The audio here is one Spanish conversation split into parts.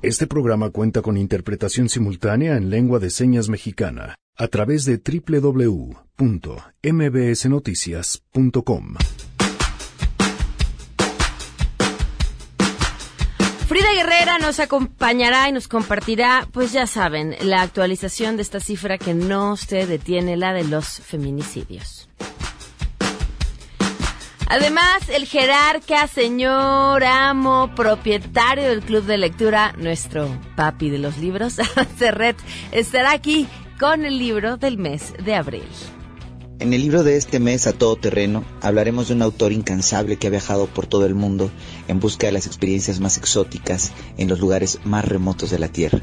Este programa cuenta con interpretación simultánea en lengua de señas mexicana a través de www.mbsnoticias.com. Frida Guerrera nos acompañará y nos compartirá, pues ya saben, la actualización de esta cifra que no se detiene, la de los feminicidios. Además, el jerarca, señor, amo, propietario del club de lectura, nuestro papi de los libros, Serret, estará aquí con el libro del mes de abril. En el libro de este mes, A Todo Terreno, hablaremos de un autor incansable que ha viajado por todo el mundo en busca de las experiencias más exóticas en los lugares más remotos de la Tierra.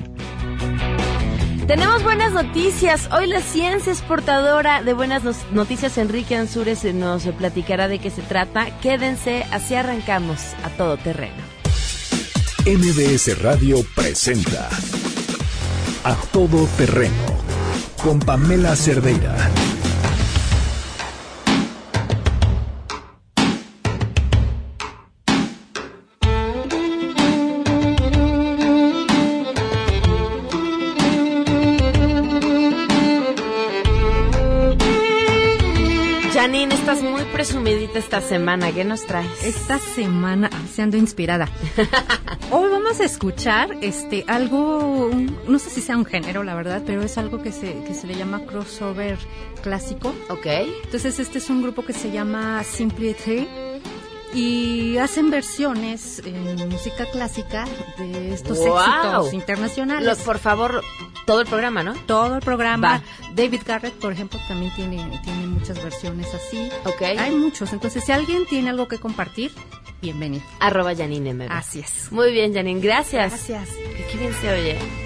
Tenemos buenas noticias. Hoy la ciencia es portadora de buenas noticias. Enrique Ansúrez nos platicará de qué se trata. Quédense, así arrancamos a todo terreno. MBS Radio presenta A Todo Terreno con Pamela Cerdeira. Presumidita esta semana. ¿Qué nos traes? Esta semana se ando inspirada. Hoy vamos a escuchar este algo, no sé si sea un género, la verdad, pero es algo que se, que se le llama crossover clásico. Ok. Entonces este es un grupo que se llama Simply y hacen versiones en música clásica de estos éxitos internacionales. por favor, todo el programa, ¿no? Todo el programa. David Garrett, por ejemplo, también tiene, tiene muchas versiones así. Ok. Hay muchos. Entonces, si alguien tiene algo que compartir, bienvenido. Arroba Janine Así es. Muy bien, Janine. Gracias. Gracias. Qué bien se oye.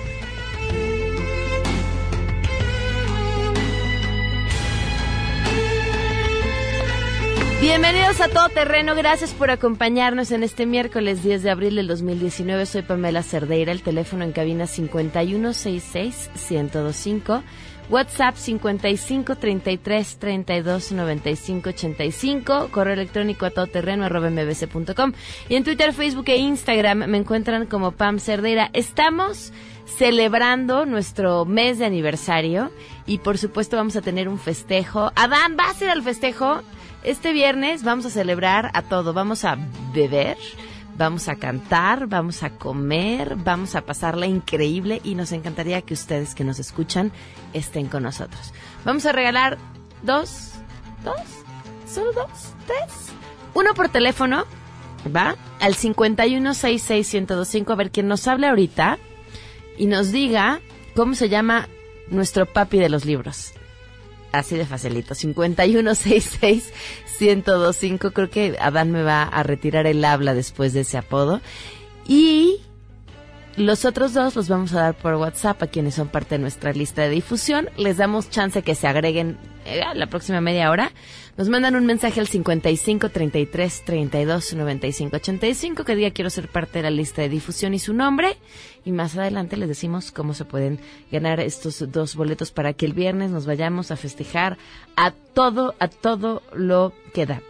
Bienvenidos a Todo Terreno, gracias por acompañarnos en este miércoles 10 de abril del 2019. Soy Pamela Cerdeira, el teléfono en cabina 5166-1025, WhatsApp 5533329585, correo electrónico a todoterreno arroba mbc.com y en Twitter, Facebook e Instagram me encuentran como Pam Cerdeira. Estamos celebrando nuestro mes de aniversario y por supuesto vamos a tener un festejo. Adán, ¿vas a ir al festejo? Este viernes vamos a celebrar a todo, vamos a beber, vamos a cantar, vamos a comer, vamos a pasarla increíble y nos encantaría que ustedes que nos escuchan estén con nosotros. Vamos a regalar dos, dos, solo dos, tres, uno por teléfono, ¿va? Al 5166125, a ver quién nos hable ahorita y nos diga cómo se llama nuestro papi de los libros. Así de facilito. 5166-1025. Creo que Adán me va a retirar el habla después de ese apodo. Y los otros dos los vamos a dar por WhatsApp a quienes son parte de nuestra lista de difusión. Les damos chance que se agreguen eh, la próxima media hora. Nos mandan un mensaje al 55 33 32 95 85 que diga quiero ser parte de la lista de difusión y su nombre. Y más adelante les decimos cómo se pueden ganar estos dos boletos para que el viernes nos vayamos a festejar a todo, a todo lo que da.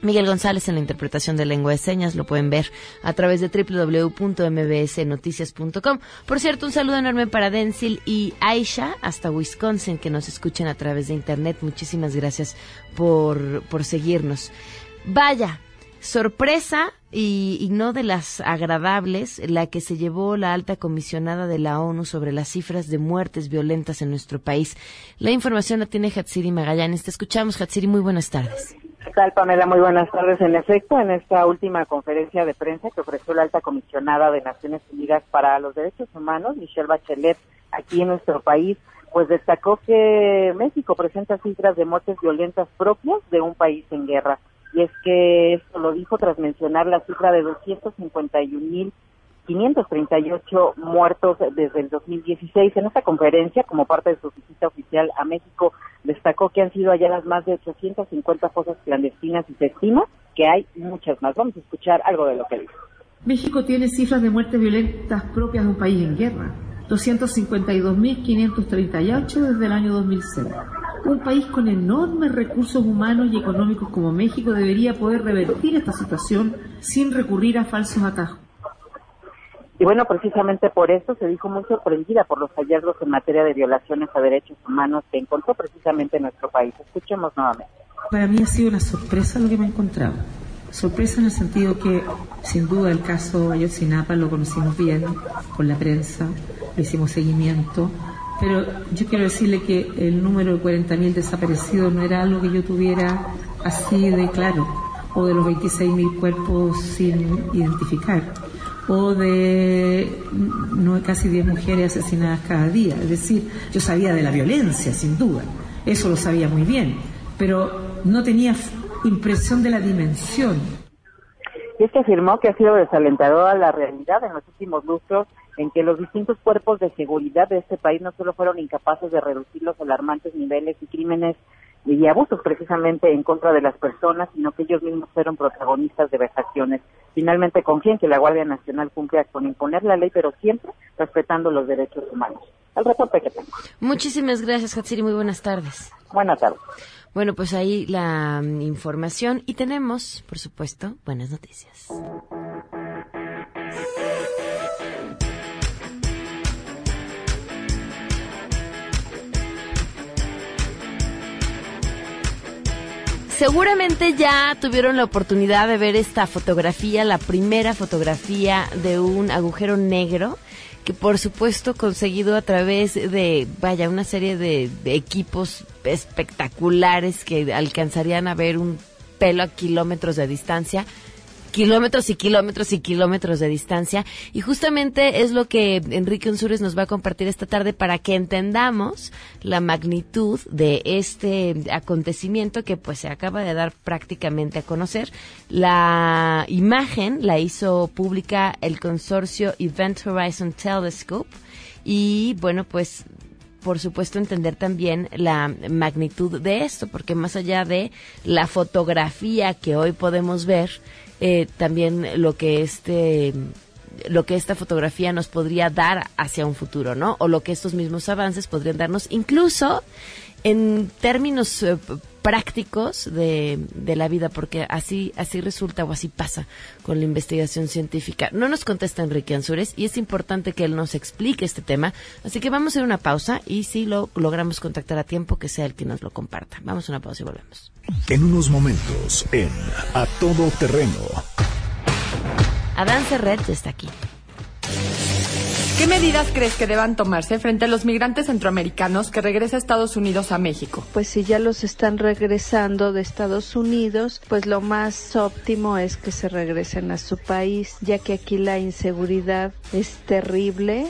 Miguel González en la interpretación de lengua de señas lo pueden ver a través de www.mbsnoticias.com. Por cierto, un saludo enorme para Denzil y Aisha hasta Wisconsin que nos escuchen a través de internet. Muchísimas gracias por, por seguirnos. Vaya, sorpresa y, y, no de las agradables, la que se llevó la alta comisionada de la ONU sobre las cifras de muertes violentas en nuestro país. La información la tiene Hatsiri Magallanes. Te escuchamos, Hatsiri. Muy buenas tardes. ¿Qué tal, Pamela? Muy buenas tardes. En efecto, en esta última conferencia de prensa que ofreció la alta comisionada de Naciones Unidas para los Derechos Humanos, Michelle Bachelet, aquí en nuestro país, pues destacó que México presenta cifras de muertes violentas propias de un país en guerra. Y es que esto lo dijo tras mencionar la cifra de 251 mil 538 muertos desde el 2016. En esta conferencia, como parte de su visita oficial a México, destacó que han sido halladas más de 850 fosas clandestinas y se estima que hay muchas más. Vamos a escuchar algo de lo que dijo. México tiene cifras de muertes violentas propias de un país en guerra. 252.538 desde el año 2006. Un país con enormes recursos humanos y económicos como México debería poder revertir esta situación sin recurrir a falsos atajos. Y bueno, precisamente por eso se dijo muy sorprendida por los hallazgos en materia de violaciones a derechos humanos que encontró precisamente nuestro país. Escuchemos nuevamente. Para mí ha sido una sorpresa lo que me he encontrado. Sorpresa en el sentido que, sin duda, el caso Ayotzinapa lo conocimos bien con la prensa, hicimos seguimiento, pero yo quiero decirle que el número de 40.000 desaparecidos no era algo que yo tuviera así de claro, o de los 26.000 cuerpos sin identificar, o de no, casi 10 mujeres asesinadas cada día. Es decir, yo sabía de la violencia, sin duda, eso lo sabía muy bien, pero no tenía impresión de la dimensión. Y es que afirmó que ha sido desalentadora la realidad en los últimos lustros en que los distintos cuerpos de seguridad de este país no solo fueron incapaces de reducir los alarmantes niveles y crímenes y abusos precisamente en contra de las personas, sino que ellos mismos fueron protagonistas de vejaciones. Finalmente confían que la Guardia Nacional cumple con imponer la ley, pero siempre respetando los derechos humanos. El reporte que tengo. Muchísimas gracias, Hatsiri. Muy buenas tardes. Buenas tardes. Bueno, pues ahí la mm, información y tenemos, por supuesto, buenas noticias. Seguramente ya tuvieron la oportunidad de ver esta fotografía, la primera fotografía de un agujero negro que por supuesto conseguido a través de, vaya, una serie de, de equipos espectaculares que alcanzarían a ver un pelo a kilómetros de distancia kilómetros y kilómetros y kilómetros de distancia. Y justamente es lo que Enrique Unsures nos va a compartir esta tarde para que entendamos la magnitud de este acontecimiento que pues se acaba de dar prácticamente a conocer. La imagen la hizo pública el consorcio Event Horizon Telescope y bueno pues por supuesto, entender también la magnitud de esto, porque más allá de la fotografía que hoy podemos ver, eh, también lo que este lo que esta fotografía nos podría dar hacia un futuro, ¿no? O lo que estos mismos avances podrían darnos, incluso en términos eh, prácticos de, de, la vida, porque así, así resulta o así pasa con la investigación científica. No nos contesta Enrique Ansures y es importante que él nos explique este tema, así que vamos a hacer una pausa y si lo logramos contactar a tiempo, que sea el que nos lo comparta. Vamos a una pausa y volvemos. En unos momentos, en A Todo Terreno. Adán Serret está aquí. ¿Qué medidas crees que deban tomarse frente a los migrantes centroamericanos que regresan a Estados Unidos a México? Pues si ya los están regresando de Estados Unidos, pues lo más óptimo es que se regresen a su país, ya que aquí la inseguridad es terrible,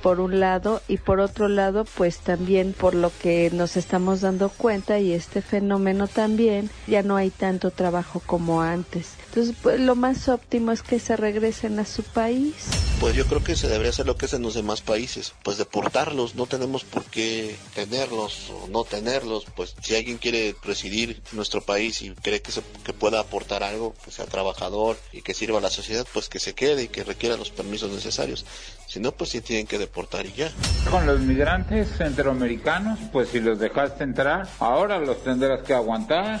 por un lado, y por otro lado, pues también por lo que nos estamos dando cuenta y este fenómeno también, ya no hay tanto trabajo como antes. Entonces, pues lo más óptimo es que se regresen a su país. Pues yo creo que se debería hacer lo que es en los demás países, pues deportarlos, no tenemos por qué tenerlos o no tenerlos, pues si alguien quiere presidir nuestro país y cree que, se, que pueda aportar algo, que sea trabajador y que sirva a la sociedad, pues que se quede y que requiera los permisos necesarios. Si no, pues sí tienen que deportar y ya. Con los migrantes centroamericanos, pues si los dejaste entrar, ahora los tendrás que aguantar.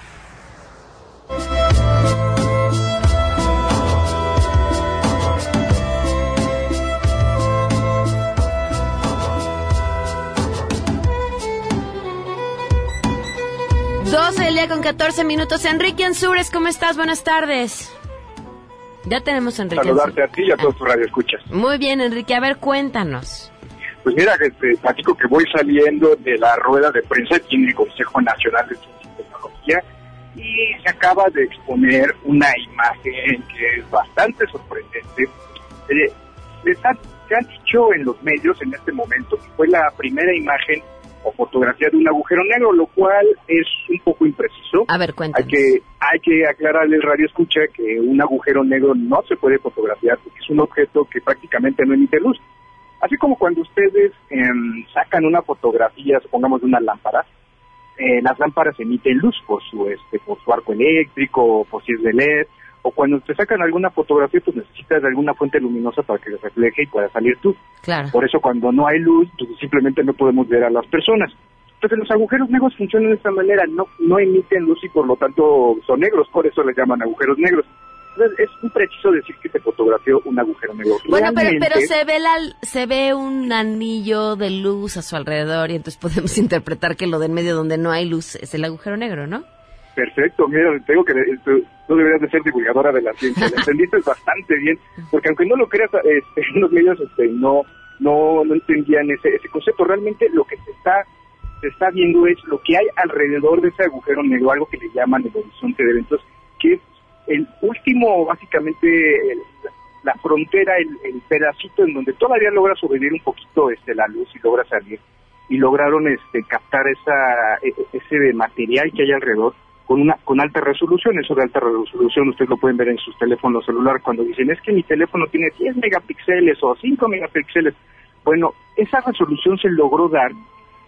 Con 14 minutos. Enrique Ansures, ¿cómo estás? Buenas tardes. Ya tenemos a Enrique. Saludarte a ti y a todos tus radioescuchas. Muy bien, Enrique. A ver, cuéntanos. Pues mira, este, platico que voy saliendo de la rueda de prensa aquí en el Consejo Nacional de Ciencia y Tecnología y se acaba de exponer una imagen que es bastante sorprendente. Eh, les han, se han dicho en los medios en este momento que fue la primera imagen o fotografía de un agujero negro, lo cual es un poco impreciso. A ver, cuéntanos. Hay que, hay que aclararle al radio escucha que un agujero negro no se puede fotografiar porque es un objeto que prácticamente no emite luz. Así como cuando ustedes eh, sacan una fotografía, supongamos de una lámpara, eh, las lámparas emiten luz por su este por su arco eléctrico, por si es de LED, o cuando te sacan alguna fotografía, pues necesitas de alguna fuente luminosa para que refleje y pueda salir tú. Claro. Por eso cuando no hay luz, pues simplemente no podemos ver a las personas. Entonces los agujeros negros funcionan de esta manera, no, no emiten luz y por lo tanto son negros, por eso les llaman agujeros negros. Entonces es muy preciso decir que se fotografió un agujero negro. Bueno, pero, pero se ve la, se ve un anillo de luz a su alrededor y entonces podemos interpretar que lo de en medio donde no hay luz es el agujero negro, ¿no? Perfecto, mira, tengo que tú deberías de ser divulgadora de la ciencia, la entendiste bastante bien, porque aunque no lo creas, este, los medios este, no, no, no entendían ese, ese concepto. Realmente lo que se está, se está viendo es lo que hay alrededor de ese agujero negro, algo que le llaman el horizonte de eventos, que es el último, básicamente, la frontera, el, el pedacito en donde todavía logra sobrevivir un poquito este, la luz y logra salir. Y lograron este captar esa e- ese material que hay alrededor con una con alta resolución. Eso de alta resolución ustedes lo pueden ver en sus teléfonos celulares cuando dicen es que mi teléfono tiene 10 megapíxeles o 5 megapíxeles bueno esa resolución se logró dar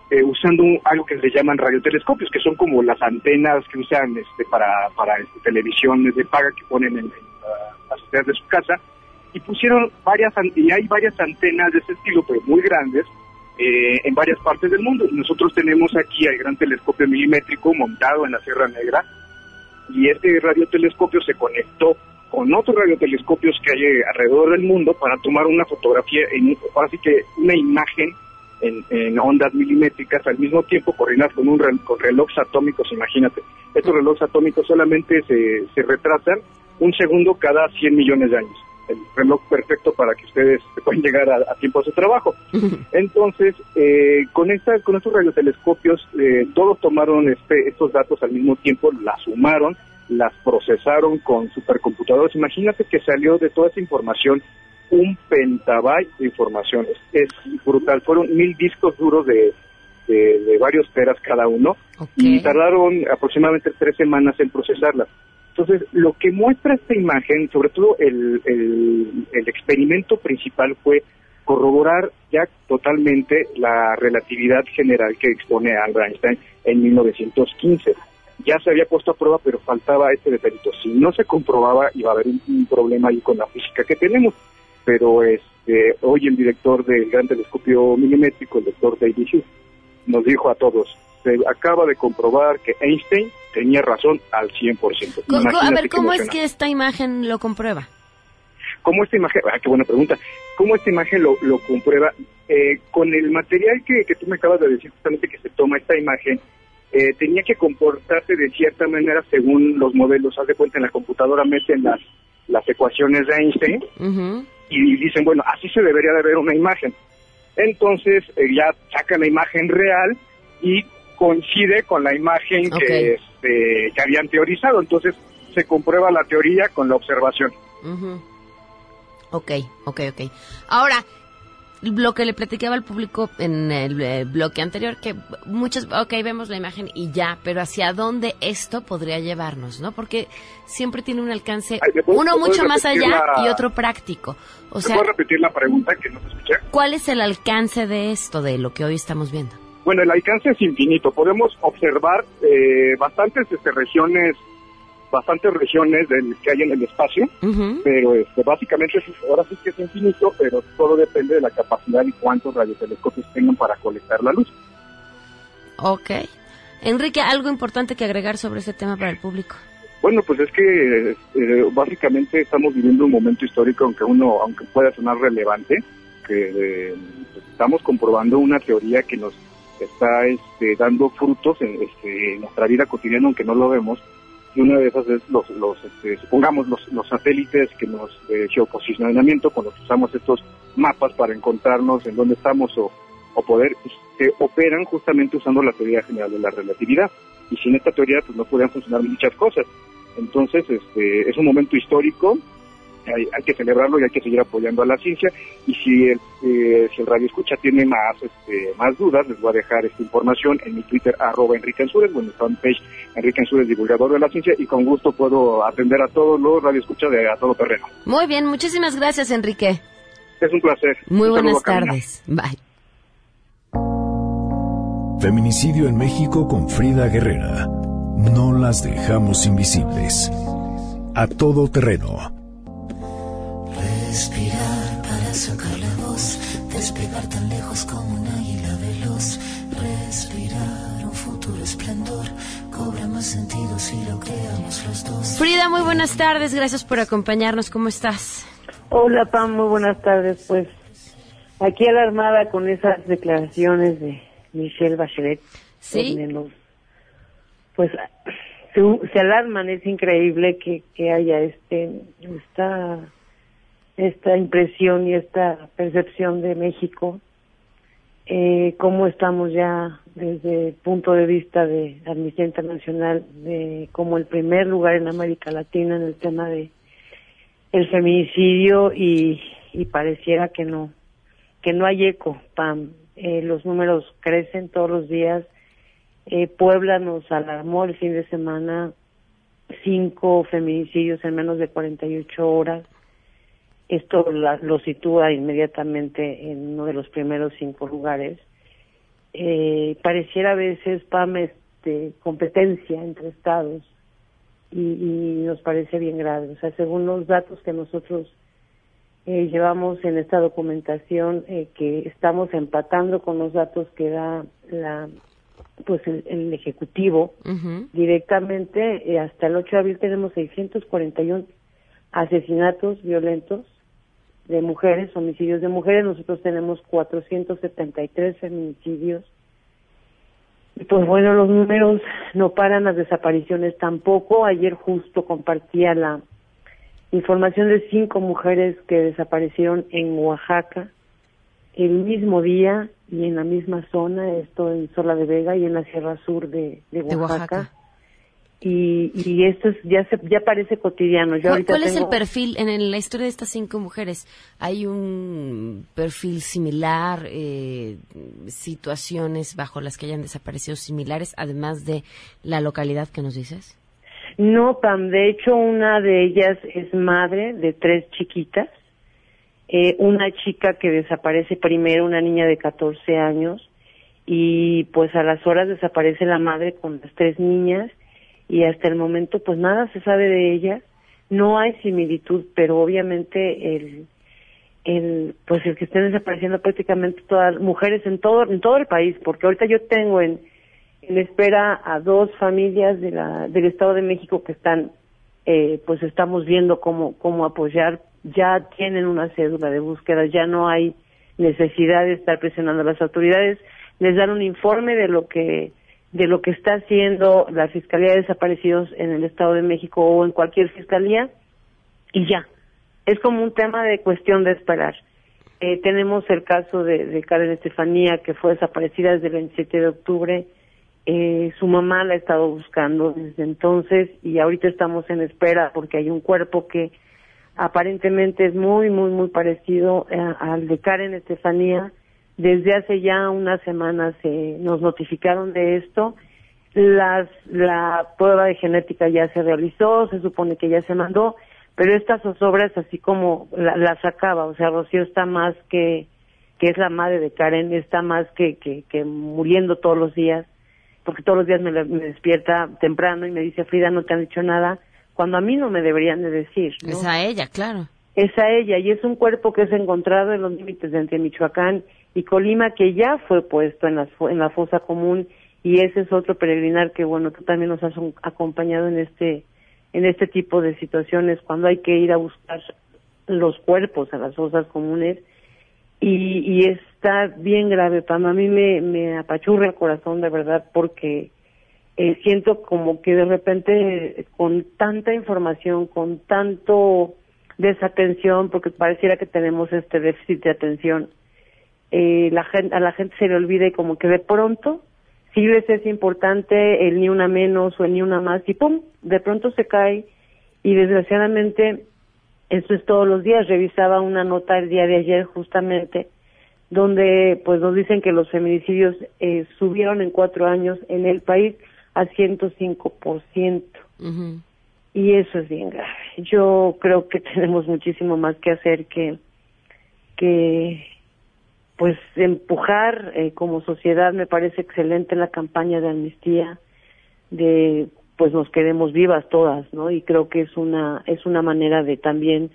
eh, usando un- algo que le llaman radiotelescopios que son como las antenas que usan este para para este, televisiones de paga que ponen en, en la- las azoteas de su casa. Y pusieron varias y hay varias antenas de ese estilo pero muy grandes eh, en varias partes del mundo. Nosotros tenemos aquí el gran telescopio milimétrico montado en la Sierra Negra y este radiotelescopio se conectó con otros radiotelescopios que hay alrededor del mundo para tomar una fotografía, en, ahora sí que una imagen en, en ondas milimétricas al mismo tiempo coordinadas con un rel- con relojes atómicos, imagínate. Estos relojes atómicos solamente se, se retrasan un segundo cada 100 millones de años. El reloj perfecto para que ustedes puedan llegar a, a tiempo a su trabajo. Entonces, eh, con esta, con estos radiotelescopios, eh, todos tomaron este, estos datos al mismo tiempo, las sumaron, las procesaron con supercomputadores. Imagínate que salió de toda esa información un pentabyte de información. Es, es brutal. Fueron mil discos duros de, de, de varios teras cada uno y tardaron aproximadamente tres semanas en procesarlas. Entonces, lo que muestra esta imagen, sobre todo el, experimento principal fue corroborar ya totalmente la relatividad general que expone Albert Einstein en 1915. Ya se había puesto a prueba, pero faltaba este detallito. Si no se comprobaba, iba a haber un, un problema ahí con la física que tenemos. Pero este, hoy el director del Gran Telescopio Milimétrico, el doctor David Hughes, nos dijo a todos, se acaba de comprobar que Einstein tenía razón al 100%. Co- co- a Imagínate ver, ¿cómo es que esta imagen lo comprueba? ¿Cómo esta imagen, ah, qué buena pregunta, cómo esta imagen lo, lo comprueba? Eh, con el material que, que tú me acabas de decir, justamente que se toma esta imagen, eh, tenía que comportarse de cierta manera según los modelos. Haz de cuenta, en la computadora meten las, las ecuaciones de Einstein y dicen, bueno, así se debería de ver una imagen. Entonces eh, ya sacan la imagen real y coincide con la imagen que, este, que habían teorizado. Entonces se comprueba la teoría con la observación. Ujú. Ok, ok, ok. Ahora, lo que le platicaba al público en el eh, bloque anterior, que muchos, ok, vemos la imagen y ya, pero hacia dónde esto podría llevarnos, ¿no? Porque siempre tiene un alcance, Ay, ¿me puedes- uno mucho más allá la- y otro práctico. O ¿Me sea, puedes repetir la pregunta que no te escuché? ¿cuál es el alcance de esto, de lo que hoy estamos viendo? Bueno, el alcance es infinito. Podemos observar eh, bastantes este, regiones, bastantes regiones del, que hay en el espacio, Ujú. pero este, básicamente ahora sí que es infinito, pero todo depende de la capacidad y cuántos radiotelescopios tengan para colectar la luz. Ok. Enrique, algo importante que agregar sobre este tema para el público. Bueno, pues es que eh, básicamente estamos viviendo un momento histórico, aunque uno, aunque pueda sonar relevante, que eh, estamos comprobando una teoría que nos está este, dando frutos en, este, en nuestra vida cotidiana, aunque no lo vemos. Y una de esas es los, los este, supongamos los, los satélites que nos de geoposicionamiento, con los que usamos estos mapas para encontrarnos en dónde estamos o, o poder, pues, que operan justamente usando la teoría general de la relatividad. Y sin esta teoría, pues no podrían funcionar muchas cosas. Entonces, este, es un momento histórico, hay, hay que celebrarlo y hay que seguir apoyando a la ciencia. Y si el, eh, si el radio escucha tiene más este, más dudas, les voy a dejar esta información en mi Twitter, arroba Enrique Ansúrez, o en mi fanpage, Enrique Ansúrez, divulgador de la ciencia, y con gusto puedo atender a todos los radio escucha de a todo terreno. Muy bien, muchísimas gracias, Enrique. Es un placer. Muy Un buenas tardes. Bye. Feminicidio en México con Frida Guerrera. No las dejamos invisibles. A todo terreno. Respirar para sacar la voz, despegar tan lejos como un águila veloz. Respirar un futuro esplendor, cobra más sentido si lo creamos los dos. Frida, muy buenas tardes, gracias por acompañarnos, ¿cómo estás? Hola Pam, muy buenas tardes. Pues aquí alarmada con esas declaraciones de Michelle Bachelet. Sí. donde nos- pues se, se alarman, es increíble que, que haya este esta esta impresión y esta percepción de México, eh, cómo estamos ya desde el punto de vista de Amnistía Internacional, de como el primer lugar en América Latina en el tema de el feminicidio y, pareciera que no que no hay eco, Pam. Eh, los números crecen todos los días. Eh, Puebla nos alarmó el fin de semana cinco feminicidios en menos de 48 horas. Esto la- lo sitúa inmediatamente en uno de los primeros cinco lugares. Eh, pareciera a veces, Pam, este, competencia entre estados y, y nos parece bien grave. O sea, según los datos que nosotros eh, llevamos en esta documentación, eh, que estamos empatando con los datos que da la pues el, el ejecutivo directamente eh, hasta el 8 de abril tenemos 641 asesinatos violentos de mujeres, homicidios de mujeres, nosotros tenemos 473 feminicidios. Y pues bueno, los números no paran, las desapariciones tampoco. Ayer justo compartía la información de cinco mujeres que desaparecieron en Oaxaca el mismo día y en la misma zona, esto en Sola de Vega y en la Sierra Sur de, de De Oaxaca. Y, y esto es, ya se, ya parece cotidiano. Yo ¿Cuál, es el perfil en, el- la historia de estas cinco mujeres? ¿Hay un perfil similar, eh, situaciones bajo las que hayan desaparecido similares, además de la localidad que nos dices? No, Pam, de hecho una de ellas es madre de tres chiquitas. Eh, una chica que desaparece primero, una niña de 14 años, y pues a las horas desaparece la madre con las tres niñas y hasta el momento pues nada se sabe de ella. No hay similitud, pero obviamente el el pues el que estén desapareciendo prácticamente todas mujeres en todo en todo el país, porque ahorita yo tengo en en espera a dos familias de la, del Estado de México que están, eh, pues estamos viendo cómo, cómo apoyar. Ya tienen una cédula de búsqueda, ya no hay necesidad de estar presionando a las autoridades. Les dan un informe de lo que de lo que está haciendo la Fiscalía de Desaparecidos en el Estado de México o en cualquier fiscalía y ya. Es como un tema de cuestión de esperar. Eh, tenemos el caso de, Karen Estefanía, que fue desaparecida desde el 27 de octubre. Eh, su mamá la ha estado buscando desde entonces y ahorita estamos en espera porque hay un cuerpo que aparentemente es muy, muy, muy parecido eh, al de Karen Estefanía. Desde hace ya unas semanas se nos notificaron de esto. Las, la prueba de genética ya se realizó, se supone que ya se mandó, pero estas zozobras así como la- las acaba, o sea, Rocío está más que, que es la madre de Karen, está más que, que, que muriendo todos los días, porque todos los días me, me despierta temprano y me dice, Frida, no te han dicho nada, cuando a mí no me deberían de decir, ¿no? Es a ella, claro. es a ella y es un cuerpo que es encontrado en los límites de entre Michoacán y Colima que ya fue puesto en la, fosa común y ese es otro peregrinar que bueno tú también nos has acompañado en este en este tipo de situaciones cuando hay que ir a buscar los cuerpos a las fosas comunes y, y está bien grave Pam. A mí me, me apachurra el corazón de verdad porque eh, siento como que de repente con tanta información, con tanto desatención, porque pareciera que tenemos este déficit de atención, eh, la gente, a la gente se le olvida y como que de pronto sí les es importante el ni una menos o el ni una más y pum, de pronto se cae y desgraciadamente eso es todos los días. Revisaba una nota el día de ayer justamente donde pues nos dicen que los feminicidios eh, subieron en cuatro años en el país a 105%. Ujú. Y eso es bien grave. Yo creo que tenemos muchísimo más que hacer que, que pues empujar eh, como sociedad. Me parece excelente la campaña de amnistía, de pues nos quedemos vivas todas, ¿no? Y creo que es una es una manera de también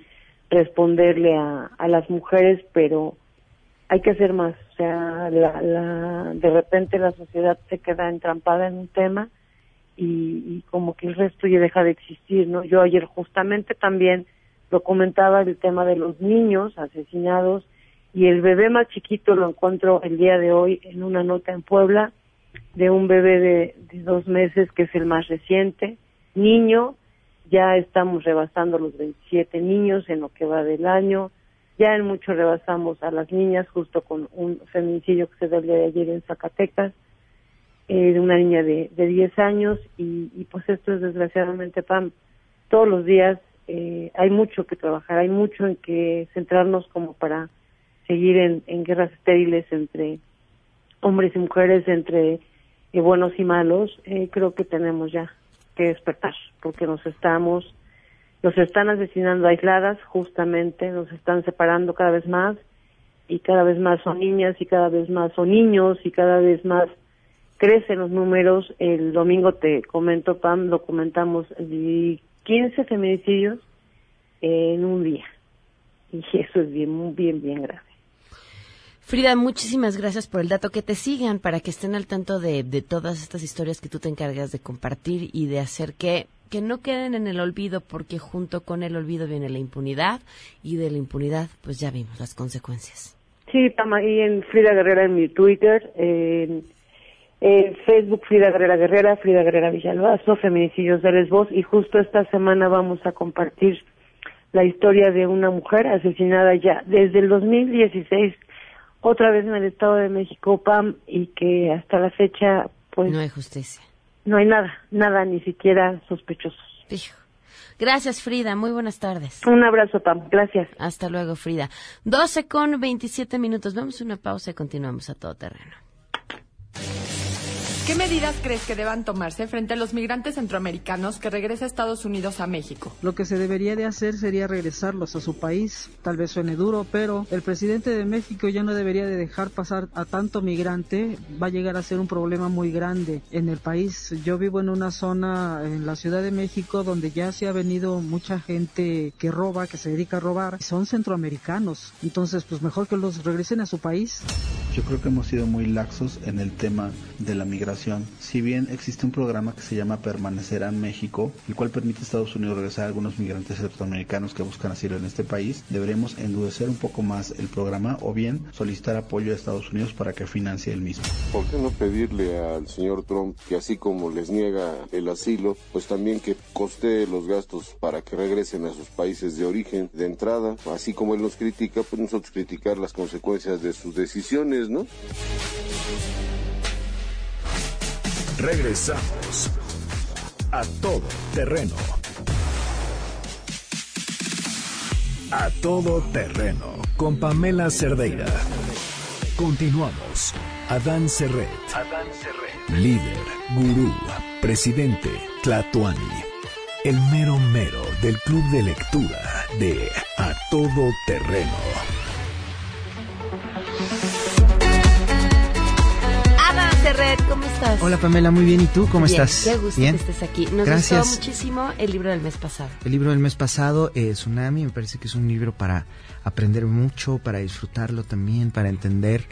responderle a, a las mujeres, pero hay que hacer más. O sea, la, la, de repente la sociedad se queda entrampada en un tema y, y como que el resto ya deja de existir, ¿no? Yo ayer justamente también lo comentaba el tema de los niños asesinados y el bebé más chiquito lo encuentro el día de hoy en una nota en Puebla de un bebé de, dos meses que es el más reciente, niño, ya estamos rebasando los 27 niños en lo que va del año, ya en mucho rebasamos a las niñas justo con un feminicidio que se dio el de ayer en Zacatecas, eh, de una niña de, de 10 años y, y pues esto es desgraciadamente Pam, todos los días eh, hay mucho que trabajar, hay mucho en que centrarnos como para seguir en, en guerras estériles entre hombres y mujeres, entre eh, buenos y malos, eh, creo que tenemos ya que despertar, porque nos estamos, nos están asesinando aisladas justamente, nos están separando cada vez más y cada vez más son niñas y cada vez más son niños y cada vez más crecen los números. El domingo te comento, Pam, documentamos 15 feminicidios en un día. Y eso es bien, bien, bien grave. Frida, muchísimas gracias por el dato. Que te sigan para que estén al tanto de, de, todas estas historias que tú te encargas de compartir y de hacer que, que no queden en el olvido, porque junto con el olvido viene la impunidad y de la impunidad pues ya vimos las consecuencias. Sí, Pam, ahí en Frida Guerrera en mi Twitter, en, en Facebook Frida Guerrera Guerrera, Frida Guerrera Villalbazo, Feminicidios de Lesbos y justo esta semana vamos a compartir la historia de una mujer asesinada ya desde el 2016 otra vez en el Estado de México, Pam, y que hasta la fecha, pues... No hay justicia. No hay nada, nada, ni siquiera sospechosos. Hijo. Gracias, Frida. Muy buenas tardes. Un abrazo, Pam. Gracias. Hasta luego, Frida. 12 con 27 minutos. Vamos a una pausa y continuamos a todo terreno. ¿Qué medidas crees que deban tomarse frente a los migrantes centroamericanos que regresan a Estados Unidos a México? Lo que se debería de hacer sería regresarlos a su país. Tal vez suene duro, pero el presidente de México ya no debería de dejar pasar a tanto migrante. Va a llegar a ser un problema muy grande en el país. Yo vivo en una zona en la Ciudad de México donde ya se ha venido mucha gente que roba, que se dedica a robar. Son centroamericanos. Entonces, pues mejor que los regresen a su país. Yo creo que hemos sido muy laxos en el tema de la migración si bien existe un programa que se llama Permanecerá en México, el cual permite a Estados Unidos regresar a algunos migrantes centroamericanos que buscan asilo en este país, deberemos endurecer un poco más el programa o bien solicitar apoyo a Estados Unidos para que financie el mismo. ¿Por qué no pedirle al señor Trump que así como les niega el asilo, pues también que costee los gastos para que regresen a sus países de origen de entrada, así como él nos critica, pues nosotros criticar las consecuencias de sus decisiones, ¿no? Regresamos a todo terreno. A todo terreno con Pamela Cerdeira. Continuamos. Adán Serret. Adán Serret. Líder, gurú, presidente, Tlatuani. El mero mero del club de lectura de A todo terreno. Estás? Hola Pamela, muy bien. ¿Y tú cómo bien, estás? Qué gusto bien. que estés aquí. Nos Gracias. gustó muchísimo el libro del mes pasado. El libro del mes pasado, eh, Tsunami, me parece que es un libro para aprender mucho, para disfrutarlo también, para entender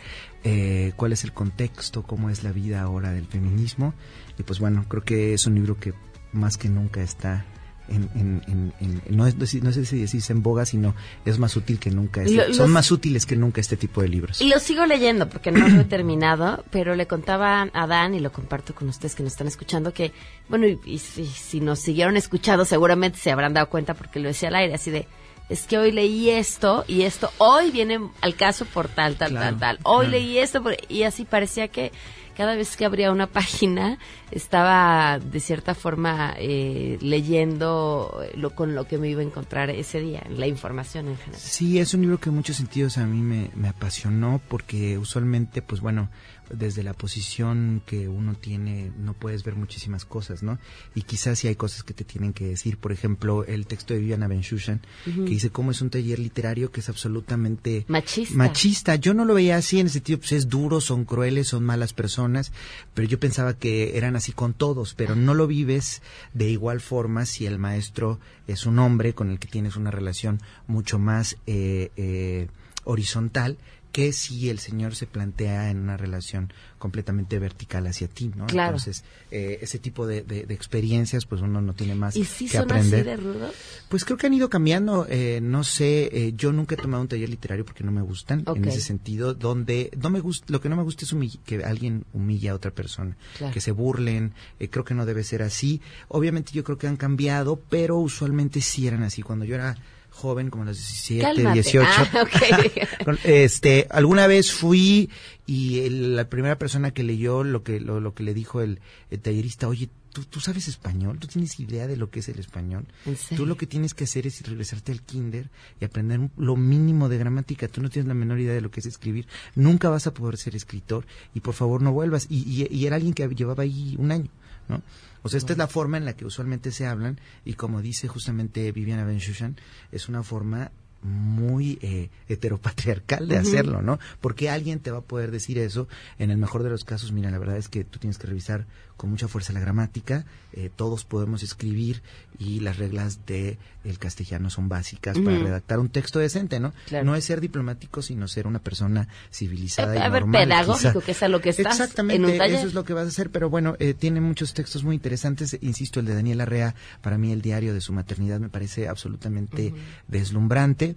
eh, cuál es el contexto, cómo es la vida ahora del feminismo. Y pues bueno, creo que es un libro que más que nunca está en, en, en, en, no, es, no sé si decís en boga, sino es más útil que nunca. Este, Lo- son más útiles que nunca este tipo de libros. Y lo sigo leyendo porque no lo he terminado, pero le contaba a Dan y lo comparto con ustedes que nos están escuchando que, bueno, y, y si, si nos siguieron escuchando seguramente se habrán dado cuenta porque lo decía al aire, así de, es que hoy leí esto y esto, hoy viene al caso por tal, tal, Claro, tal, tal, hoy claro. leí esto por- y así parecía que cada vez que abría una página estaba de cierta forma eh, leyendo lo con lo que me iba a encontrar ese día, la información en general. Sí, es un libro que en muchos sentidos a mí me, me apasionó porque usualmente, pues bueno, desde la posición que uno tiene no puedes ver muchísimas cosas, ¿no? Y quizás sí hay cosas que te tienen que decir. Por ejemplo, el texto de Viviana Benchushan, que dice cómo es un taller literario que es absolutamente Machista. machista. Yo no lo veía así en ese sentido, pues es duro, son crueles, son malas personas, personas, pero yo pensaba que eran así con todos, pero no lo vives de igual forma si el maestro es un hombre con el que tienes una relación mucho más eh, eh, horizontal que si el Señor se plantea en una relación completamente vertical hacia ti, ¿no? Claro. Entonces, eh, ese tipo de, de- de experiencias, pues uno no tiene más ¿Y sí que son aprender. así de rudos? Pues creo que han ido cambiando, eh, no sé, eh, yo nunca he tomado un taller literario porque no me gustan, en ese sentido, donde no me gusta, lo que no me gusta es que alguien humilla a otra persona, Claro. que se burlen, eh, creo que no debe ser así. Obviamente yo creo que han cambiado, pero usualmente sí eran así. Cuando yo era joven, como a los 17, Cálmate. 18, Ah, este, alguna vez fui y el- la primera persona que leyó lo que lo, lo que le dijo el, el tallerista, oye, ¿tú, tú sabes español, tú tienes idea de lo que es el español. ¿En Tú lo que tienes que hacer es regresarte al kinder y aprender lo mínimo de gramática. Tú no tienes la menor idea de lo que es escribir. Nunca vas a poder ser escritor y por favor no vuelvas. Y, y- y era alguien que llevaba ahí un año, ¿no? O sea, esta es la forma en la que usualmente se hablan y como dice justamente Viviana Benchushan, es una forma muy eh, heteropatriarcal de hacerlo, ¿no? Porque alguien te va a poder decir eso. En el mejor de los casos, mira, la verdad es que tú tienes que revisar con mucha fuerza la gramática. eh, todos podemos escribir y las reglas de el castellano son básicas para redactar un texto decente, ¿no? Claro. No es ser diplomático, sino ser una persona civilizada Eh, y a ver, normal, pedagógico, quizá. que es a lo que estás Exactamente, en un taller. eso es lo que vas a hacer, pero bueno, eh, tiene muchos textos muy interesantes. Insisto, el de Daniel Arrea, para mí el diario de su maternidad me parece absolutamente deslumbrante.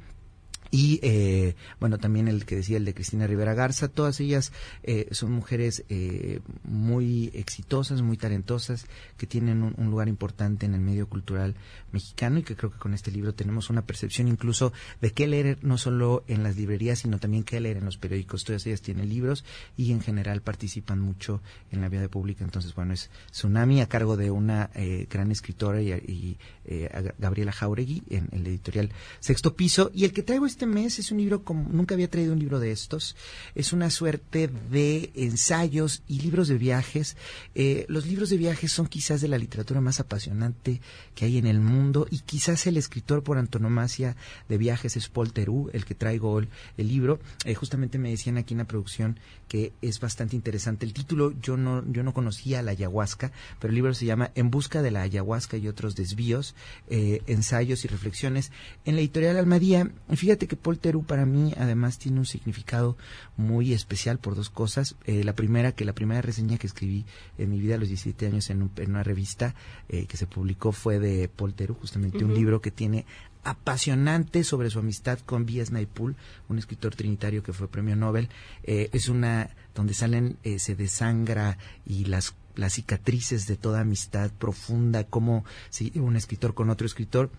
Y eh, bueno, también el que decía el de Cristina Rivera Garza, todas ellas eh, son mujeres eh, muy exitosas, muy talentosas, que tienen un, lugar importante en el medio cultural mexicano y que creo que con este libro tenemos una percepción incluso de qué leer no solo en las librerías, sino también qué leer en los periódicos. Todas ellas tienen libros y en general participan mucho en la vida pública. Entonces, bueno, es Tsunami a cargo de una eh, gran escritora y, y, eh, Gabriela Jauregui en el editorial Sexto Piso. Y el que traigo este mes es un libro como nunca había traído un libro de estos. Es una suerte de ensayos y libros de viajes. Eh, los libros de viajes son quizás de la literatura más apasionante que hay en el mundo y quizás el escritor por antonomasia de viajes es Paul Theroux, el que traigo el, el libro. Eh, justamente me decían aquí en la producción que es bastante interesante el título. Yo no yo no conocía la ayahuasca, pero el libro se llama En busca de la ayahuasca y otros desvíos, eh, ensayos y reflexiones en la editorial Almadía. Fíjate que Paul Theroux para mí además tiene un significado muy especial por dos cosas. Eh, la primera, que la primera reseña que escribí en mi vida a los 17 años en, un- en una revista eh, que se publicó fue de Paul Theroux, justamente un libro que tiene apasionante sobre su amistad con V.S. Naipaul, un escritor trinitario que fue premio Nobel. Eh, es una donde salen, eh, se desangra y las las cicatrices de toda amistad profunda, como si un escritor con otro escritor.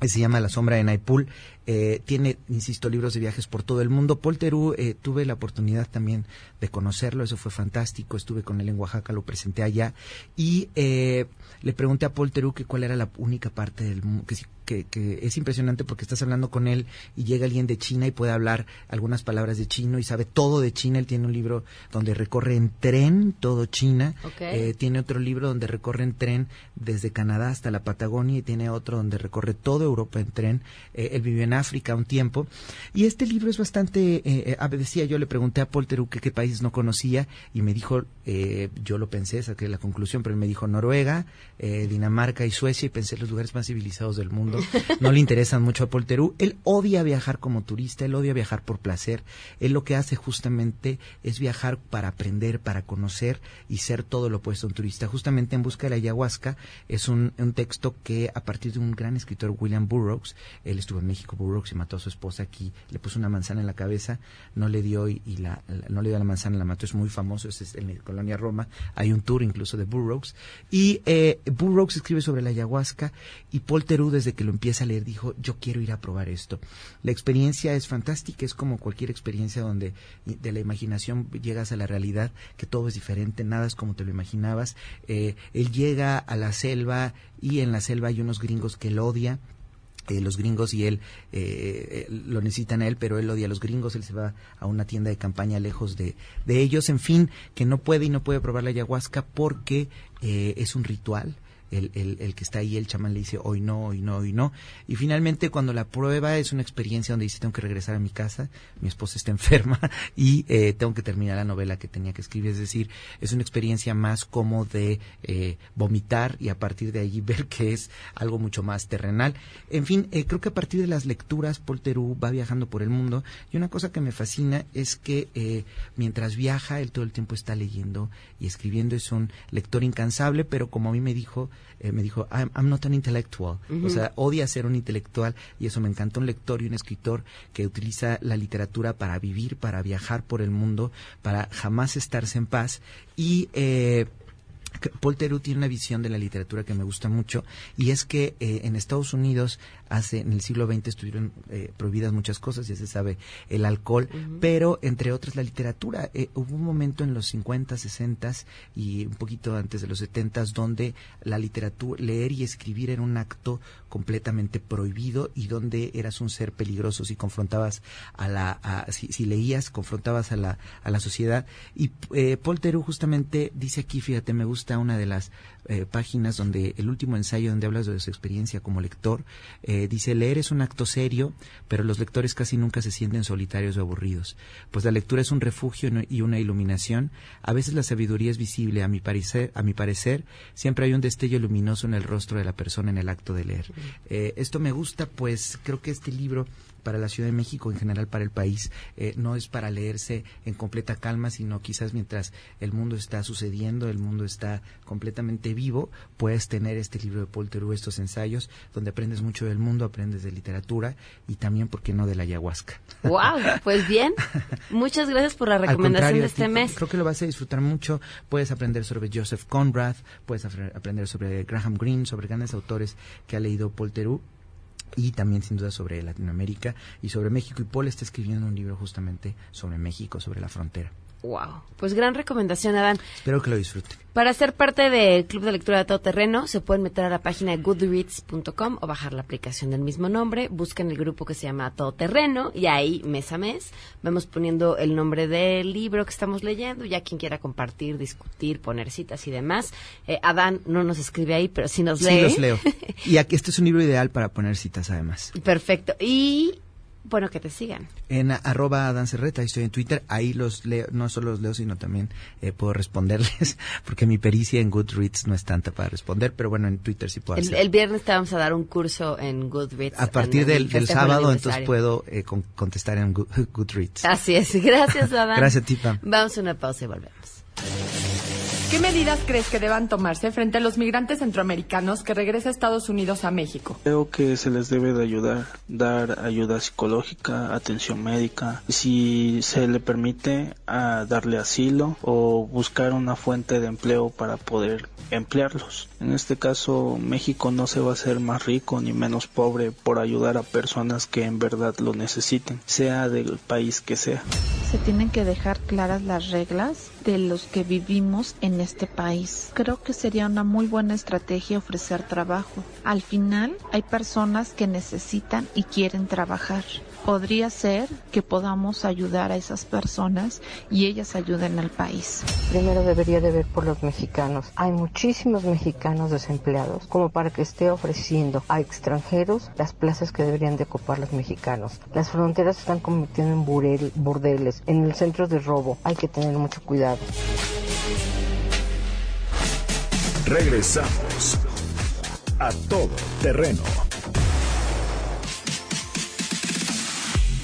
Eh, Se llama La sombra de Naipul. Eh, tiene, insisto, libros de viajes por todo el mundo. Paul Theroux, eh, tuve la oportunidad también de conocerlo, eso fue fantástico. Estuve con él en Oaxaca, lo presenté allá. Y eh, le pregunté a Paul Theroux que cuál era la única parte del mundo, que, que, que es impresionante porque estás hablando con él y llega alguien de China y puede hablar algunas palabras de chino y sabe todo de China. Él tiene un libro donde recorre en tren todo China. Ok. Eh, tiene otro libro donde recorre en tren desde Canadá hasta la Patagonia y tiene otro donde recorre toda Europa en tren. Eh, él vivió en África un tiempo. Y este libro es bastante, eh, eh, ah, decía yo, le pregunté a Paul Theroux que qué países no conocía y me dijo, eh, yo lo pensé, saqué la conclusión, pero él me dijo Noruega, eh, Dinamarca y Suecia y pensé los lugares más civilizados del mundo. No le interesan mucho a Theroux. Él odia viajar como turista, él odia viajar por placer. Él lo que hace justamente es viajar para aprender, para conocer y ser todo lo opuesto a un turista. Justamente en busca de la ayahuasca es un, un texto que a partir de un gran escritor, William Burroughs, él estuvo en México, Burroughs, y mató a su esposa aquí, le puso una manzana en la cabeza, no le dio y, la, la- no le dio la manzana, la mató, es muy famoso, es, en la colonia Roma, hay un tour incluso de Burroughs, y eh, Burroughs escribe sobre la ayahuasca y Paul Theroux desde que lo empieza a leer dijo, yo quiero ir a probar esto. La experiencia es fantástica, es como cualquier experiencia donde de la imaginación llegas a la realidad, que todo es diferente, nada es como te lo imaginabas. Eh, él llega a la selva y en la selva hay unos gringos que él odia, eh, los gringos y él eh, eh, lo necesitan a él, pero él odia a los gringos, él se va a una tienda de campaña lejos de, de ellos, en fin, que no puede y no puede probar la ayahuasca porque eh, es un ritual. El, el, que está ahí, el chamán le dice hoy no, hoy no, hoy no. Y finalmente cuando la prueba es una experiencia donde dice tengo que regresar a mi casa, mi esposa está enferma y eh, tengo que terminar la novela que tenía que escribir. Es decir, es una experiencia más como de eh, vomitar y a partir de ahí ver que es algo mucho más terrenal. En fin, eh, creo que a partir de las lecturas, Paul Theroux va viajando por el mundo y una cosa que me fascina es que mientras viaja, él todo el tiempo está leyendo y escribiendo. Es un lector incansable, pero como a mí me dijo, eh, me dijo, I'm, not an intellectual. O sea, odia ser un intelectual y eso me encanta. Un lector y un escritor que utiliza la literatura para vivir, para viajar por el mundo, para jamás estarse en paz. Y eh, Paul Theroux tiene una visión de la literatura que me gusta mucho y es que eh, en Estados Unidos hace en el siglo XX estuvieron eh, prohibidas muchas cosas, ya se sabe, el alcohol, pero entre otras la literatura. Eh, hubo un momento en los 50, 60 y un poquito antes de los 70 donde la literatura, leer y escribir era un acto completamente prohibido y donde eras un ser peligroso si confrontabas a la, si, leías, confrontabas a la, a la sociedad. Y eh, Paul Theroux justamente dice aquí, fíjate, me gusta una de las eh, páginas donde el último ensayo donde hablas de su experiencia como lector, eh, dice, leer es un acto serio, pero los lectores casi nunca se sienten solitarios o aburridos, pues la lectura es un refugio y una iluminación. A veces la sabiduría es visible, a mi parecer, a mi parecer siempre hay un destello luminoso en el rostro de la persona en el acto de leer. Eh, esto me gusta, pues creo que este libro para la Ciudad de México, en general para el país, eh, no es para leerse en completa calma, sino quizás mientras el mundo está sucediendo, el mundo está completamente vivo, puedes tener este libro de Paul Theroux, estos ensayos, donde aprendes mucho del mundo, aprendes de literatura y también, ¿por qué no?, de la ayahuasca. ¡Wow! Pues bien, muchas gracias por la recomendación de este mes. Creo que lo vas a disfrutar mucho. Puedes aprender sobre Joseph Conrad, puedes aprender sobre Graham Greene, sobre grandes autores que ha leído Paul Theroux y también sin duda sobre Latinoamérica y sobre México. Y Paul está escribiendo un libro justamente sobre México, sobre la frontera. Wow. Pues gran recomendación, Adán. Espero que lo disfruten. Para ser parte del Club de Lectura de Todo Terreno, se pueden meter a la página goodreads.com o bajar la aplicación del mismo nombre. Busquen el grupo que se llama Todo Terreno y ahí, mes a mes, vamos poniendo el nombre del libro que estamos leyendo. Ya quien quiera compartir, discutir, poner citas y demás. Eh, Adán no nos escribe ahí, pero sí nos lee. Sí, los leo. y aquí este es un libro ideal para poner citas, además. Perfecto. Y bueno, que te sigan. En arroba dancerreta, estoy en Twitter, ahí los leo, no solo los leo, sino también eh, puedo responderles, porque mi pericia en Goodreads no es tanta para responder, pero bueno, en Twitter sí puedo el, El viernes te vamos a dar un curso en Goodreads. A partir del, sábado, entonces puedo eh, contestar en Goodreads. Así es, gracias, Adán. gracias, Tipa. Vamos a una pausa y volvemos. ¿Qué medidas crees que deban tomarse frente a los migrantes centroamericanos que regresan a Estados Unidos a México? Creo que se les debe de ayudar, dar ayuda psicológica, atención médica, si se le permite a darle asilo o buscar una fuente de empleo para poder emplearlos. En este caso, México no se va a hacer más rico ni menos pobre por ayudar a personas que en verdad lo necesiten, sea del país que sea. Se tienen que dejar claras las reglas de los que vivimos en este país. Creo que sería una muy buena estrategia ofrecer trabajo. Al final hay personas que necesitan y quieren trabajar podría ser que podamos ayudar a esas personas y ellas ayuden al país. Primero debería de ver por los mexicanos. Hay muchísimos mexicanos desempleados como para que esté ofreciendo a extranjeros las plazas que deberían de ocupar los mexicanos. Las fronteras se están convirtiendo en burdeles, en el centro de robo. Hay que tener mucho cuidado. Regresamos a todo terreno.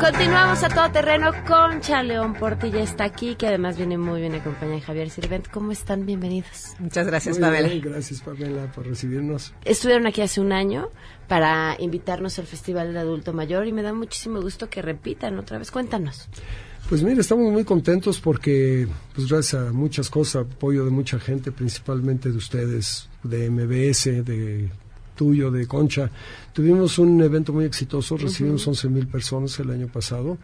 Continuamos a todo terreno con Chaleón Portilla está aquí, que además viene muy bien acompañada de Javier Sirvent. ¿Cómo están? Bienvenidos. Muchas gracias, Pamela. gracias, Pamela, por recibirnos. Estuvieron aquí hace un año para invitarnos al Festival del Adulto Mayor y me da muchísimo gusto que repitan otra vez. Cuéntanos. Pues mire, estamos muy contentos porque, pues gracias a muchas cosas, apoyo de mucha gente, principalmente de ustedes, de MBS, de tuyo, de Concha. Tuvimos un evento muy exitoso, recibimos 11 mil personas el año pasado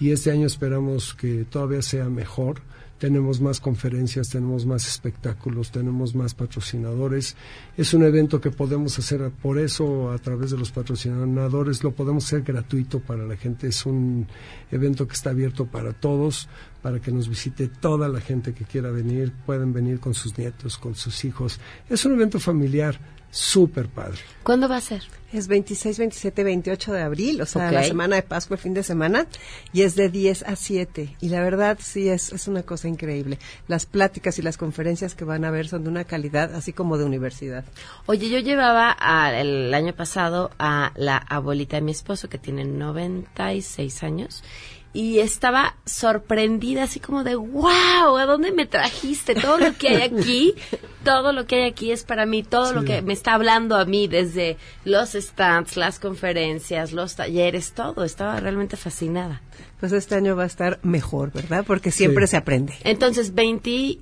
y este año esperamos que todavía sea mejor tenemos más conferencias, tenemos más espectáculos, tenemos más patrocinadores. Es un evento que podemos hacer por eso a través de los patrocinadores, lo podemos hacer gratuito para la gente. Es un evento que está abierto para todos, para que nos visite toda la gente que quiera venir, pueden venir con sus nietos, con sus hijos. Es un evento familiar súper padre. ¿Cuándo va a ser? Es 26, 27, 28 de abril, o sea, la semana de Pascua, el fin de semana, y es de 10 a 7. Y la verdad, sí, es, es una cosa increíble. Las pláticas y las conferencias que van a ver son de una calidad, así como de universidad. Oye, yo llevaba el año pasado a la abuelita de mi esposo, que tiene 96 años, y estaba sorprendida, así como de, wow, ¿a dónde me trajiste? Todo lo que hay aquí, todo lo que hay aquí es para mí, todo lo que me está hablando a mí, desde los stands, las conferencias, los talleres, todo. Estaba realmente fascinada. Pues este año va a estar mejor, ¿verdad? Porque siempre se aprende. Entonces, 20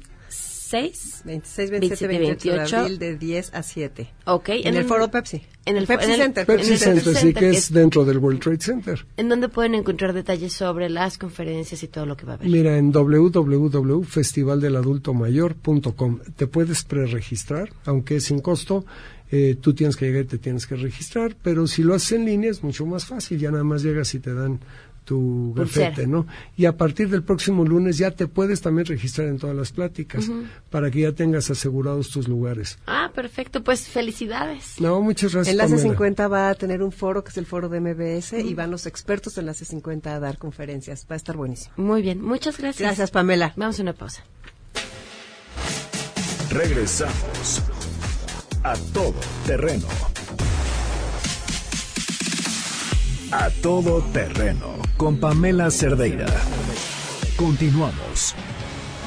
26, 26 27, 28, de abril de 10 a 7. Ok. En, el foro Pepsi. En el Pepsi Center. Pepsi Center, sí, que es dentro del World Trade Center. ¿En dónde pueden encontrar detalles sobre las conferencias y todo lo que va a haber? Mira, en www.festivaldeladultomayor.com. Te puedes preregistrar, aunque es sin costo. Eh, tú tienes que llegar y te tienes que registrar, pero si lo haces en línea es mucho más fácil. Ya nada más llegas y te dan tu gafete, ¿no? Y a partir del próximo lunes ya te puedes también registrar en todas las pláticas para que ya tengas asegurados tus lugares. Ah, perfecto, pues felicidades. No, muchas gracias. Enlace 50 va a tener un foro que es el foro de MBS y van los expertos de Enlace 50 a dar conferencias. Va a estar buenísimo. Muy bien, muchas gracias. Gracias, Pamela. Vamos a una pausa. Regresamos a todo terreno. A todo terreno con Pamela Cerdeira. Continuamos.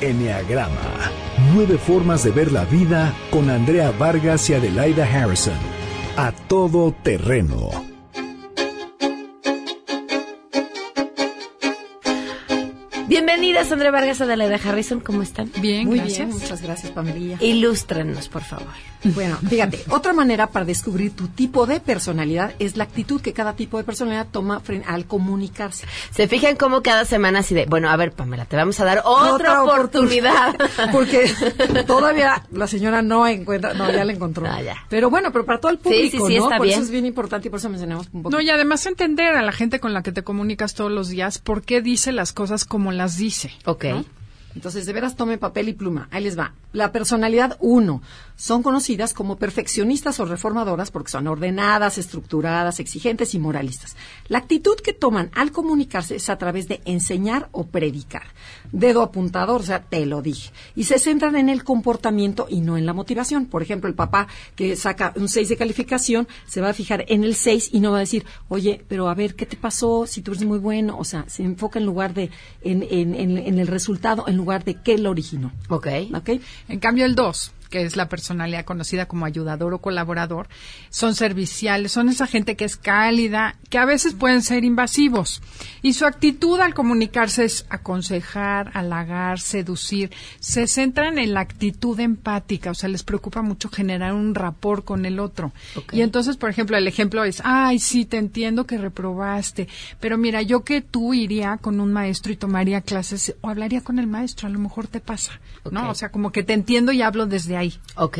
Enneagrama. Nueve formas de ver la vida con Andrea Vargas y Adelaida Harrison. A todo terreno. Bienvenidas, Andrea Vargas, Adelaida Harrison. ¿Cómo están? Bien, Muy gracias. bien, muchas gracias, Pamelilla. Ilústranos, por favor. Bueno, fíjate, otra manera para descubrir tu tipo de personalidad es la actitud que cada tipo de personalidad toma frente al comunicarse. Se fijan cómo cada semana así de, bueno, a ver, Pamela, te vamos a dar otra, oportunidad. Porque todavía la señora no encuentra, no, ya la encontró. Ah, ya. Pero bueno, pero para todo el público, Sí, sí, sí, ¿no? está por bien. eso es bien importante y por eso mencionamos un poco. No, y además entender a la gente con la que te comunicas todos los días por qué dice las cosas como las dice. Ok. ¿no? Entonces, de veras, tome papel y pluma. Ahí les va. La personalidad uno. Son conocidas como perfeccionistas o reformadoras porque son ordenadas, estructuradas, exigentes y moralistas. La actitud que toman al comunicarse es a través de enseñar o predicar. Dedo apuntador, o sea, te lo dije. Y se centran en el comportamiento y no en la motivación. Por ejemplo, el papá que saca un 6 de calificación se va a fijar en el 6 y no va a decir, oye, pero a ver, ¿qué te pasó? Si tú eres muy bueno. O sea, se enfoca en lugar de, en, en, en, en el resultado, en lugar de qué lo originó. Ok. ¿Ok? En cambio, el 2, que es la personalidad conocida como ayudador o colaborador, son serviciales, son esa gente que es cálida, que a veces pueden ser invasivos. Y su actitud al comunicarse es aconsejar, halagar, seducir. Se centran en la actitud empática, o sea, les preocupa mucho generar un rapport con el otro. Y entonces, por ejemplo, el ejemplo es, ay, sí, te entiendo que reprobaste, pero mira, yo que tú iría con un maestro y tomaría clases o hablaría con el maestro, a lo mejor te pasa, ¿no? O sea, como que te entiendo y hablo desde ahí. Ok.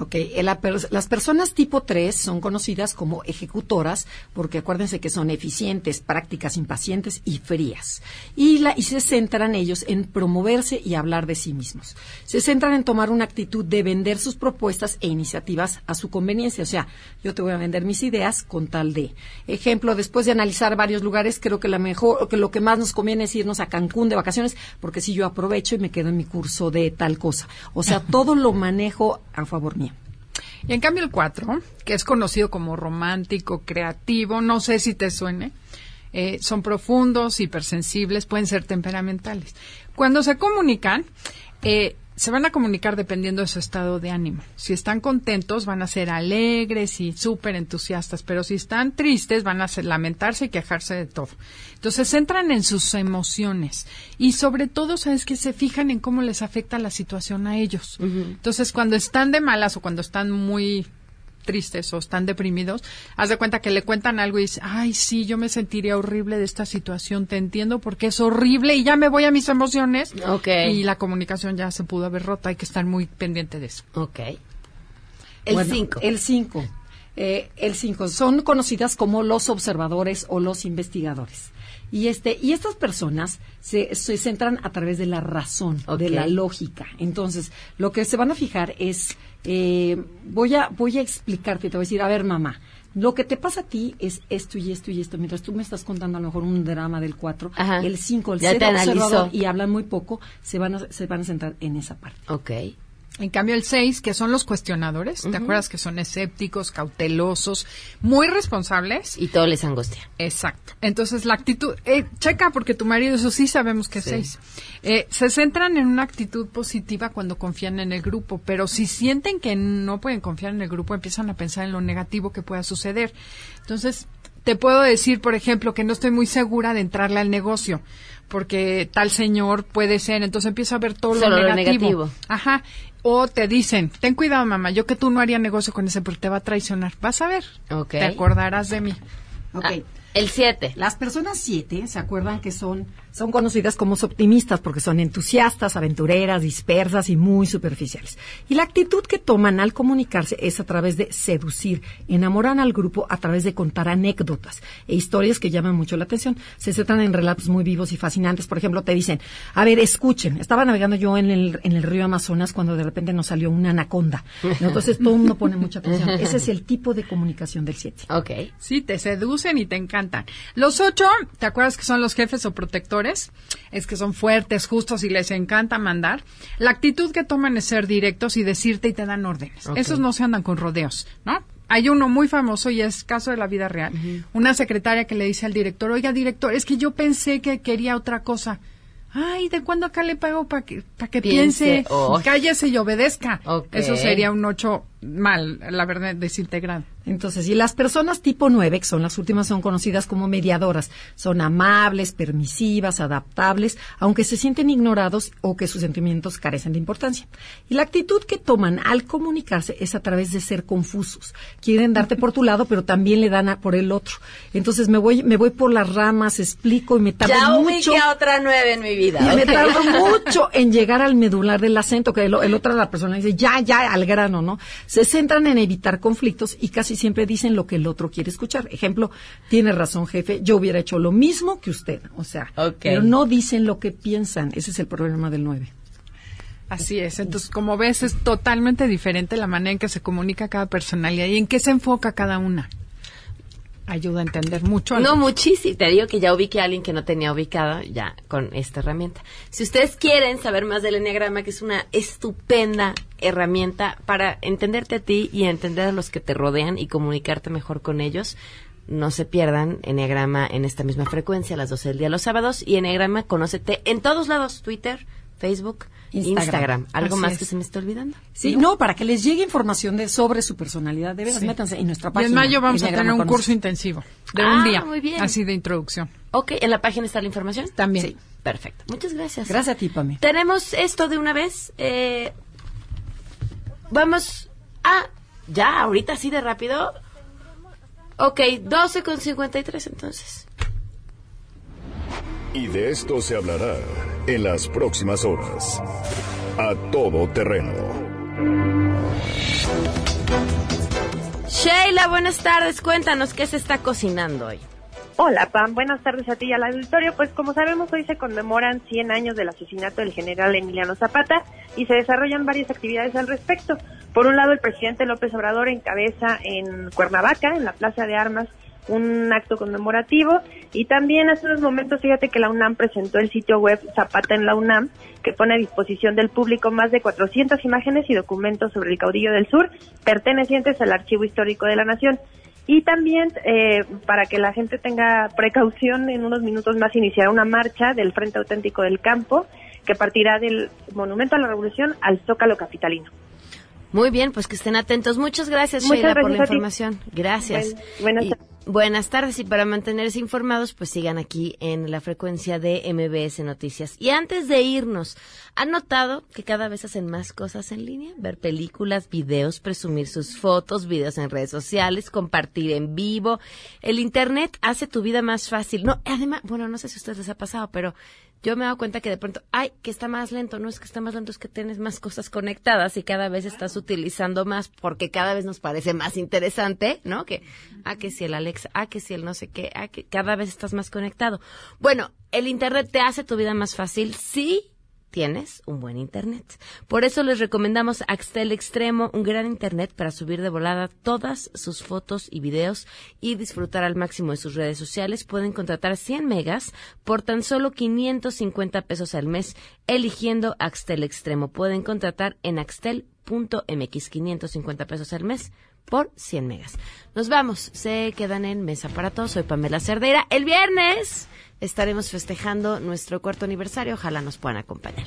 Ok, eh, la las personas tipo 3 son conocidas como ejecutoras porque acuérdense que son eficientes, prácticas, impacientes y frías. Y, la, y se centran ellos en promoverse y hablar de sí mismos. Se centran en tomar una actitud de vender sus propuestas e iniciativas a su conveniencia. O sea, yo te voy a vender mis ideas con tal de. Ejemplo, después de analizar varios lugares, creo que, la mejor, que lo que más nos conviene es irnos a Cancún de vacaciones porque si yo aprovecho y me quedo en mi curso de tal cosa. O sea, todo lo manejo a favor mío. Y en cambio el 4, que es conocido como romántico, creativo, no sé si te suene, eh, son profundos, hipersensibles, pueden ser temperamentales. Cuando se comunican, eh, se van a comunicar dependiendo de su estado de ánimo. Si están contentos, van a ser alegres y súper entusiastas, pero si están tristes, van a ser- lamentarse y quejarse de todo. Entonces, se centran en sus emociones y sobre todo, ¿sabes que Se fijan en cómo les afecta la situación a ellos. Entonces, cuando están de malas o cuando están muy tristes o están deprimidos, haz de cuenta que le cuentan algo y dice, ay, sí, yo me sentiría horrible de esta situación, te entiendo porque es horrible y ya me voy a mis emociones. Ok. Y la comunicación ya se pudo haber roto, hay que estar muy pendiente de eso. Ok. El Bueno, 5. El 5. el 5. Son conocidas como los observadores o los investigadores. Y, este, y estas personas se, se centran a través de la razón, de la lógica. Entonces, lo que se van a fijar es, eh, voy, a, voy a explicarte, te voy a decir, a ver, mamá, lo que te pasa a ti es esto y esto y esto. Mientras tú me estás contando a lo mejor un drama del 4, Ajá. el 5, el Ya ser te analizó. observador y hablan muy poco, se van a, se van a centrar en esa parte. Ok. En cambio, el 6, que son los cuestionadores, ¿te acuerdas que son escépticos, cautelosos, muy responsables? Y todo les angustia. Exacto. Entonces, la actitud, eh, checa, porque tu marido, eso sí sabemos que es Sí. 6. Eh, se centran en una actitud positiva cuando confían en el grupo, pero si sienten que no pueden confiar en el grupo, empiezan a pensar en lo negativo que pueda suceder. Entonces, te puedo decir, por ejemplo, que no estoy muy segura de entrarle al negocio, porque tal señor puede ser, entonces empiezo a ver todo Solo lo lo negativo. Ajá. O te dicen, ten cuidado, mamá, yo que tú no haría negocio con ese porque te va a traicionar. Vas a ver. Ok. Te acordarás de mí. Ok. Ah, el 7. Las personas 7 se acuerdan que son, son conocidas como optimistas porque son entusiastas, aventureras, dispersas y muy superficiales. Y la actitud que toman al comunicarse es a través de seducir. Enamoran al grupo a través de contar anécdotas e historias que llaman mucho la atención. Se centran en relatos muy vivos y fascinantes. Por ejemplo, te dicen, a ver, escuchen, estaba navegando yo en el, en el río Amazonas cuando de repente nos salió una anaconda. Entonces todo el mundo pone mucha atención. Ese es el tipo de comunicación del 7. Ok. Sí, te seducen y te encantan. Los ocho, ¿te acuerdas que son los jefes o protectores? Es que son fuertes, justos y les encanta mandar. La actitud que toman es ser directos y decirte y te dan órdenes. Esos no se andan con rodeos, ¿no? Hay uno muy famoso y es caso de la vida real. Una secretaria que le dice al director, oiga, director, es que yo pensé que quería otra cosa. Ay, ¿de cuándo acá le pago para que, pa que Piense, piense? oh. Cállese y obedezca. Eso sería un ocho mal, la verdad, desintegrado. Entonces, y las personas tipo 9, que son las últimas, son conocidas como mediadoras. Son amables, permisivas, adaptables, aunque se sienten ignorados o que sus sentimientos carecen de importancia. Y la actitud que toman al comunicarse es a través de ser confusos. Quieren darte por tu lado, pero también le dan a- por el otro. Entonces me voy, me voy por las ramas, explico y me tardo Ya mucho. ubiqué a otra 9 en mi vida. Y me tardo mucho en llegar al medular del acento, que el, el otro la persona dice, ya, ya, al grano, ¿no? Se centran en evitar conflictos y casi siempre dicen lo que el otro quiere escuchar. Ejemplo, tiene razón, jefe, yo hubiera hecho lo mismo que usted. O sea, pero no dicen lo que piensan. Ese es el problema del 9. Así es. Entonces, como ves, es totalmente diferente la manera en que se comunica cada personalidad y en qué se enfoca cada una. Ayuda a entender mucho. No, muchísimo. Te digo que ya ubiqué a alguien que no tenía ubicado ya con esta herramienta. Si ustedes quieren saber más del Enneagrama, que es una estupenda herramienta para entenderte a ti y entender a los que te rodean y comunicarte mejor con ellos, no se pierdan Enneagrama en esta misma frecuencia a las 12 del día los sábados y Enneagrama conócete en todos lados, Twitter, Facebook, Instagram. Instagram. ¿Algo Así más es. que se me está olvidando? Sí, no, para que les llegue información de sobre su personalidad, de veras, Sí. métanse en nuestra Y página. en mayo vamos a tener un Conoce. curso intensivo de Ah, un día. muy bien. Así de introducción. Ok, ¿en la página está la información? También. Sí, perfecto. Muchas gracias. Gracias a ti, Pame. Tenemos esto de una vez. eh, vamos a... Ya, ahorita así de rápido. Ok, 12 con 53 entonces. Y de esto se hablará en las próximas horas. A todo terreno. Sheila, buenas tardes. Cuéntanos qué se está cocinando hoy. Hola, Pam. Buenas tardes a ti y al auditorio. Pues como sabemos, hoy se conmemoran 100 años del asesinato del general Emiliano Zapata y se desarrollan varias actividades al respecto. Por un lado, el presidente López Obrador encabeza en Cuernavaca, en la Plaza de Armas, un acto conmemorativo y también hace unos momentos fíjate que la UNAM presentó el sitio web Zapata en la UNAM que pone a disposición del público más de 400 imágenes y documentos sobre el caudillo del sur pertenecientes al Archivo Histórico de la Nación. Y también, eh, para que la gente tenga precaución, en unos minutos más iniciará una marcha del Frente Auténtico del Campo que partirá del Monumento a la Revolución al Zócalo Capitalino. Muy bien, pues que estén atentos. Muchas gracias, Muchas Sheila, por la información. Gracias. Buen- buenas Y- tardes. Buenas tardes y para mantenerse informados, pues sigan aquí en la frecuencia de MBS Noticias. Y antes de irnos, ¿han notado que cada vez hacen más cosas en línea? Ver películas, videos, presumir sus fotos, videos en redes sociales, compartir en vivo. El Internet hace tu vida más fácil. No, además, bueno, no sé si a ustedes les ha pasado, pero yo me he dado cuenta que de pronto, ay, que está más lento, no es que está más lento, es que tienes más cosas conectadas y cada vez estás utilizando más porque cada vez nos parece más interesante, ¿no? Que, ah, que si el Alexa, ah, que si el no sé qué, ah, que cada vez estás más conectado. Bueno, el Internet te hace tu vida más fácil, sí, tienes un buen Internet. Por eso les recomendamos Axtel Extremo, un gran Internet para subir de volada todas sus fotos y videos y disfrutar al máximo de sus redes sociales. Pueden contratar 100 megas por tan solo 550 pesos al mes eligiendo Axtel Extremo. Pueden contratar en axtel.mx 550 pesos al mes por 100 megas. Nos vamos, se quedan en Mesa para Todos. Soy Pamela Cerdeira. El viernes estaremos festejando nuestro cuarto aniversario. Ojalá nos puedan acompañar.